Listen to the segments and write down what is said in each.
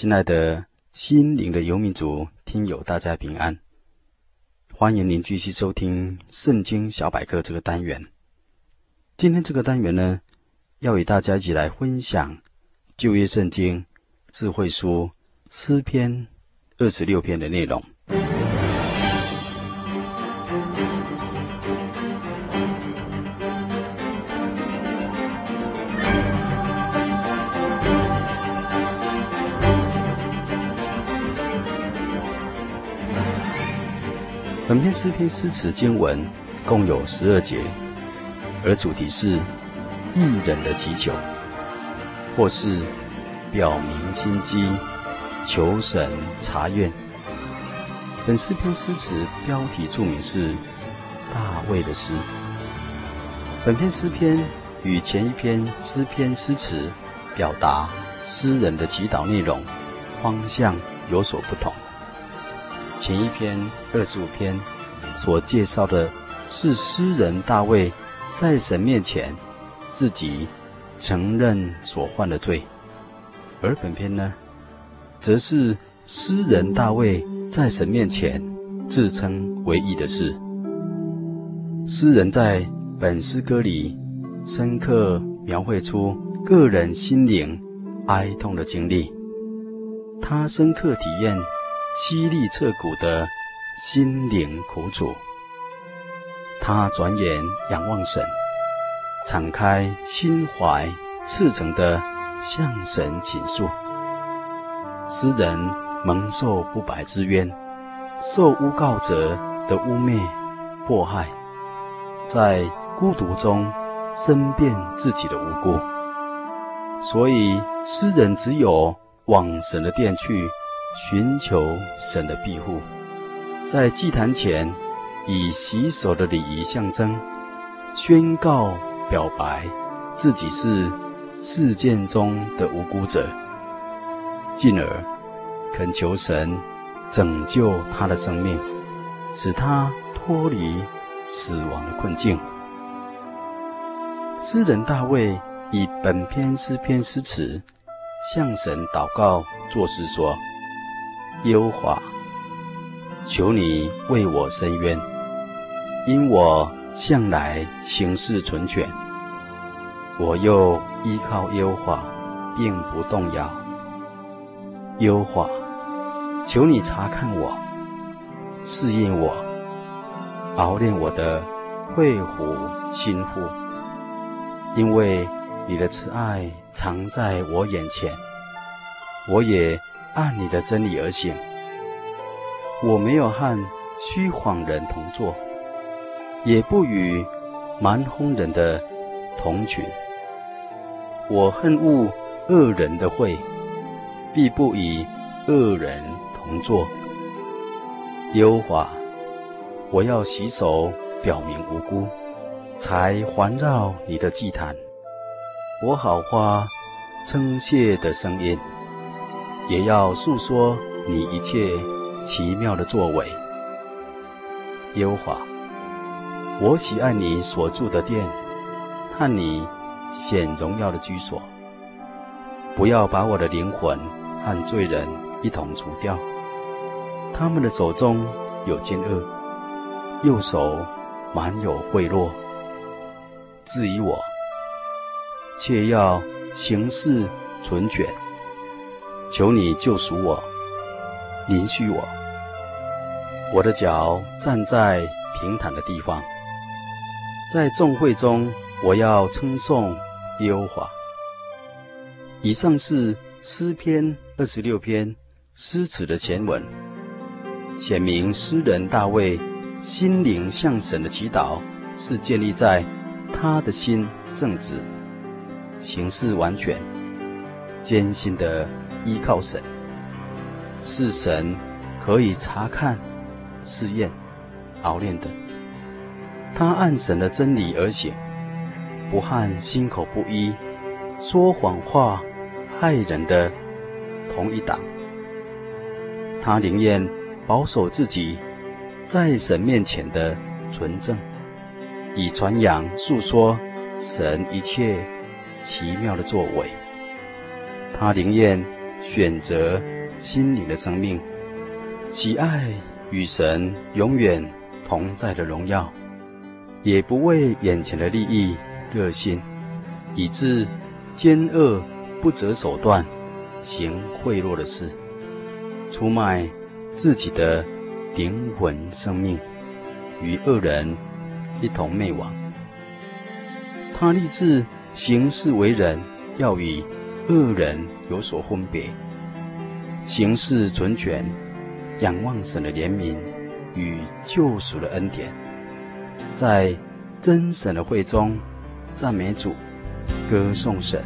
亲爱的心灵的游民族听友，大家平安！欢迎您继续收听《圣经小百科》这个单元。今天这个单元呢，要与大家一起来分享旧约圣经智慧书诗篇二十六篇的内容。本篇诗篇诗词经文共有十二节，而主题是义人的祈求，或是表明心机，求神查验。本诗篇诗词标题注明是大卫的诗。本篇诗篇与前一篇诗篇诗词表达诗人的祈祷内容方向有所不同。前一篇二十五篇所介绍的是诗人大卫在神面前自己承认所犯的罪，而本篇呢，则是诗人大卫在神面前自称为义的事。诗人在本诗歌里深刻描绘出个人心灵哀痛的经历，他深刻体验。凄厉彻骨的心灵苦楚，他转眼仰望神，敞开心怀，赤诚地向神倾诉。诗人蒙受不白之冤，受诬告者的污蔑迫害，在孤独中申辩自己的无辜，所以诗人只有往神的殿去。寻求神的庇护，在祭坛前以洗手的礼仪象征，宣告表白自己是事件中的无辜者，进而恳求神拯救他的生命，使他脱离死亡的困境。诗人大卫以本篇诗篇诗词向神祷告作诗说。优化，求你为我伸冤，因我向来行事纯全，我又依靠优化，并不动摇。优化，求你查看我，试验我，熬炼我的肺腑心腹，因为你的慈爱常在我眼前，我也。按你的真理而行，我没有和虚谎人同坐，也不与蛮哄人的同群。我恨恶恶人的会，必不与恶人同坐。优华，我要洗手，表明无辜，才环绕你的祭坛，我好花称谢的声音。也要述说你一切奇妙的作为，耶和华，我喜爱你所住的殿，和你显荣耀的居所。不要把我的灵魂和罪人一同除掉，他们的手中有奸恶，右手满有贿赂。质疑我，却要行事纯全。求你救赎我，怜恤我。我的脚站在平坦的地方，在众会中，我要称颂耶和华。以上是诗篇二十六篇诗词的前文。显明诗人大卫心灵向神的祈祷是建立在他的心正直、行事完全、艰辛的依靠神，是神可以查看、试验、熬炼的。他按神的真理而行，不和心口不一、说谎话、害人的同一党。他宁愿保守自己在神面前的纯正，以传扬述说神一切奇妙的作为。他宁愿选择心灵的生命，喜爱与神永远同在的荣耀，也不为眼前的利益热心，以致奸恶不择手段行贿赂的事。出卖自己的灵魂生命，与恶人一同灭亡。他立志行事为人，要与恶人有所分别，行事存全，仰望神的怜悯与救赎的恩典，在真神的会中赞美主，歌颂神。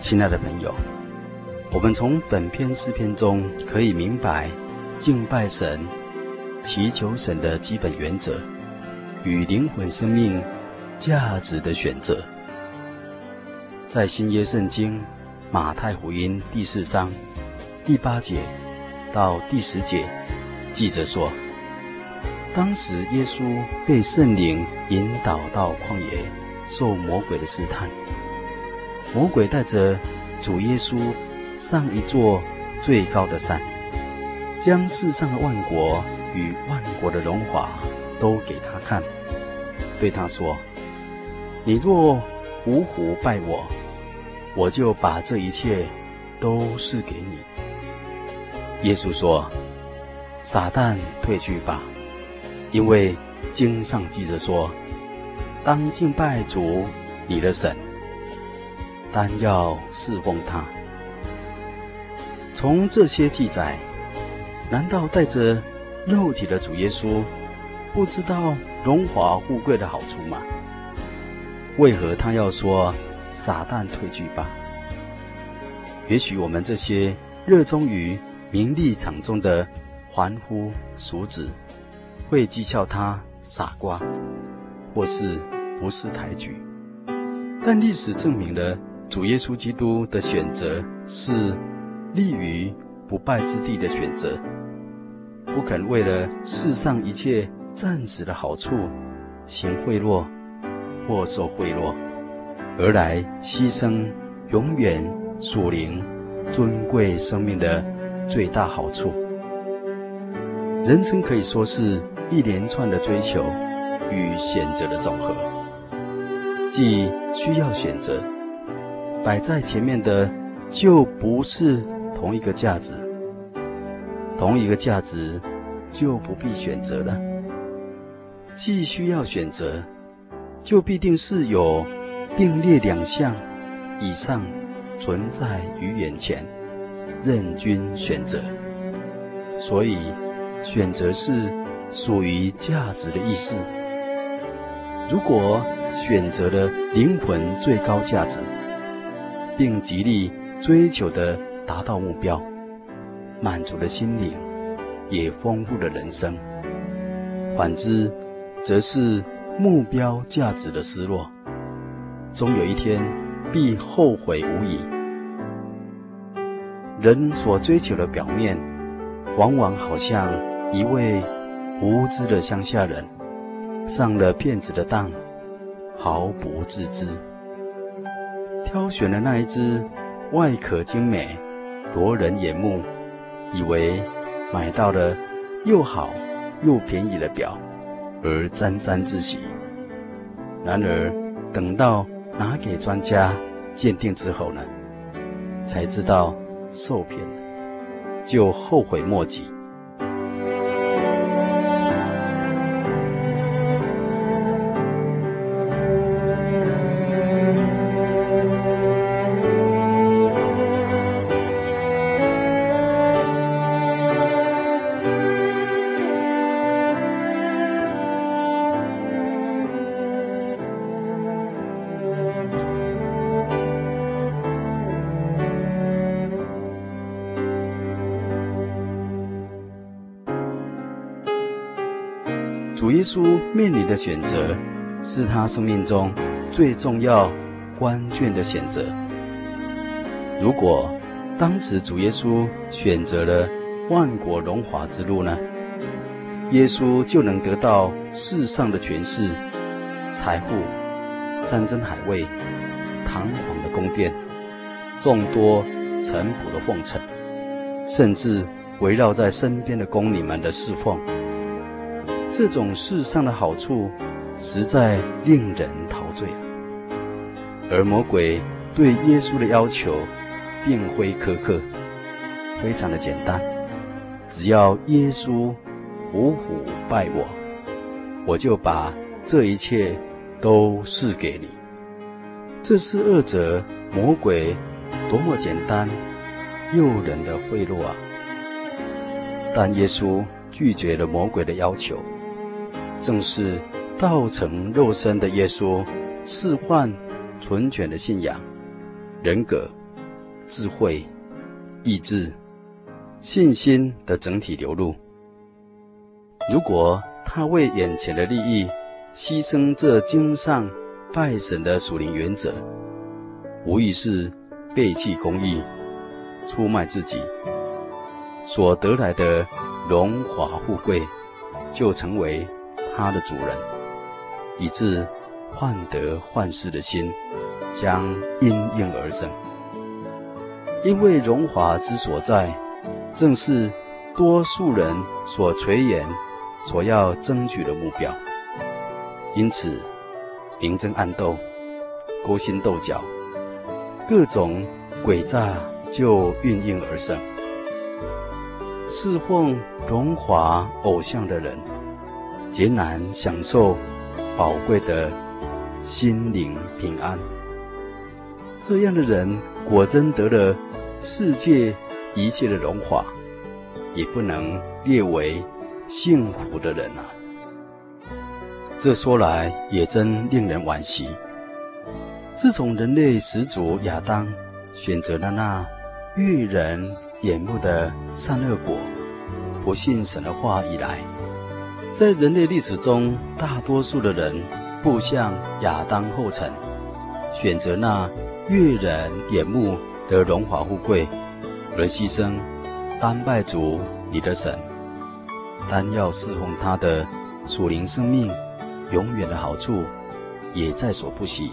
亲爱的朋友，我们从本篇诗篇中可以明白敬拜神、祈求神的基本原则与灵魂生命价值的选择。在新约圣经马太福音第四章第八节到第十节，记着说：当时耶稣被圣灵引导到旷野，受魔鬼的试探。魔鬼带着主耶稣上一座最高的山，将世上的万国与万国的荣华都给他看，对他说：“你若匍匐拜我，我就把这一切都赐给你。”耶稣说：“撒旦退去吧，因为经上记着说，当敬拜主你的神。”单要侍奉他。从这些记载，难道带着肉体的主耶稣不知道荣华富贵的好处吗？为何他要说“撒旦退去吧”？也许我们这些热衷于名利场中的凡夫俗子，会讥笑他傻瓜，或是不识抬举。但历史证明了。主耶稣基督的选择是立于不败之地的选择，不肯为了世上一切暂时的好处行贿赂或受贿赂，而来牺牲永远属灵尊贵生命的最大好处。人生可以说是一连串的追求与选择的总和，既需要选择。摆在前面的就不是同一个价值，同一个价值就不必选择了。既需要选择，就必定是有并列两项以上存在于眼前，任君选择。所以，选择是属于价值的意思。如果选择了灵魂最高价值，并极力追求的达到目标，满足了心灵，也丰富了人生；反之，则是目标价值的失落，终有一天必后悔无已。人所追求的表面，往往好像一位无知的乡下人，上了骗子的当，毫不自知。挑选了那一只外壳精美、夺人眼目，以为买到了又好又便宜的表，而沾沾自喜。然而等到拿给专家鉴定之后呢，才知道受骗了，就后悔莫及。面临的选择，是他生命中最重要、关键的选择。如果当时主耶稣选择了万国荣华之路呢？耶稣就能得到世上的权势、财富、山珍海味、堂皇的宫殿、众多臣仆的奉承，甚至围绕在身边的宫女们的侍奉。这种世上的好处，实在令人陶醉啊。而魔鬼对耶稣的要求，并非苛刻，非常的简单，只要耶稣匍匐拜我，我就把这一切都赐给你。这是恶者魔鬼多么简单、诱人的贿赂啊！但耶稣拒绝了魔鬼的要求。正是道成肉身的耶稣，示范纯全的信仰、人格、智慧、意志、信心的整体流露。如果他为眼前的利益，牺牲这经上拜神的属灵原则，无疑是背弃公义、出卖自己，所得来的荣华富贵，就成为。他的主人，以致患得患失的心将因应而生。因为荣华之所在，正是多数人所垂涎、所要争取的目标。因此，明争暗斗、勾心斗角，各种诡诈就应运而生。侍奉荣华偶像的人，艰难享受宝贵的心灵平安。这样的人果真得了世界一切的荣华，也不能列为幸福的人啊！这说来也真令人惋惜。自从人类始祖亚当选择了那悦人眼目的善恶果，不信神的话以来，在人类历史中，大多数的人步向亚当后尘，选择那悦人眼目的荣华富贵，而牺牲单拜主你的神，单要侍奉他的属灵生命，永远的好处也在所不惜。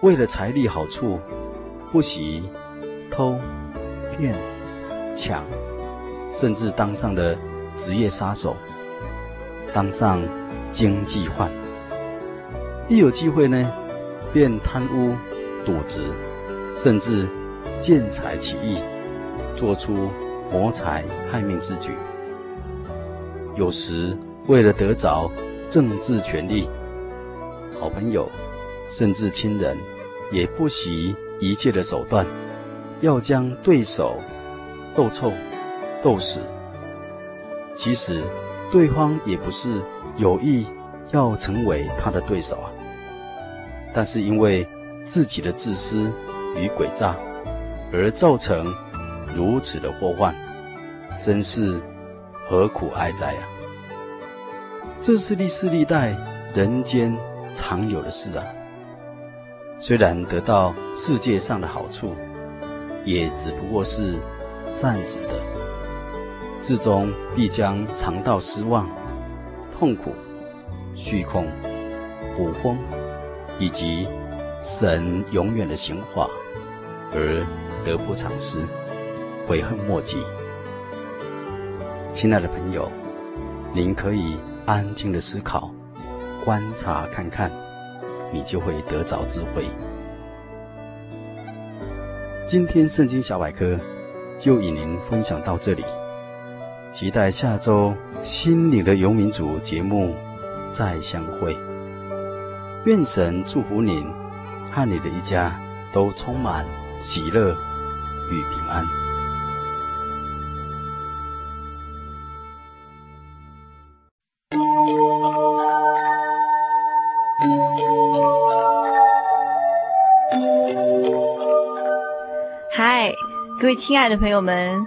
为了财力好处，不惜偷、骗、抢，甚至当上了职业杀手。当上经济犯，一有机会呢，便贪污、渎职，甚至见财起意，做出谋财害命之举。有时为了得着政治权力，好朋友甚至亲人也不惜一切的手段，要将对手斗臭、斗死。其实。对方也不是有意要成为他的对手啊，但是因为自己的自私与诡诈，而造成如此的祸患，真是何苦哀哉啊！这是历世历代人间常有的事啊。虽然得到世界上的好处，也只不过是暂时的，至终必将尝到失望、痛苦、虚空、苦风，以及神永远的刑罚，而得不偿失，悔恨莫及。亲爱的朋友，您可以安静的思考、观察看看。你就会得着智慧。今天圣经小百科就与您分享到这里，期待下周心灵的游民族节目再相会。愿神祝福您和你的一家都充满喜乐与平安。嗨各位亲爱的朋友们，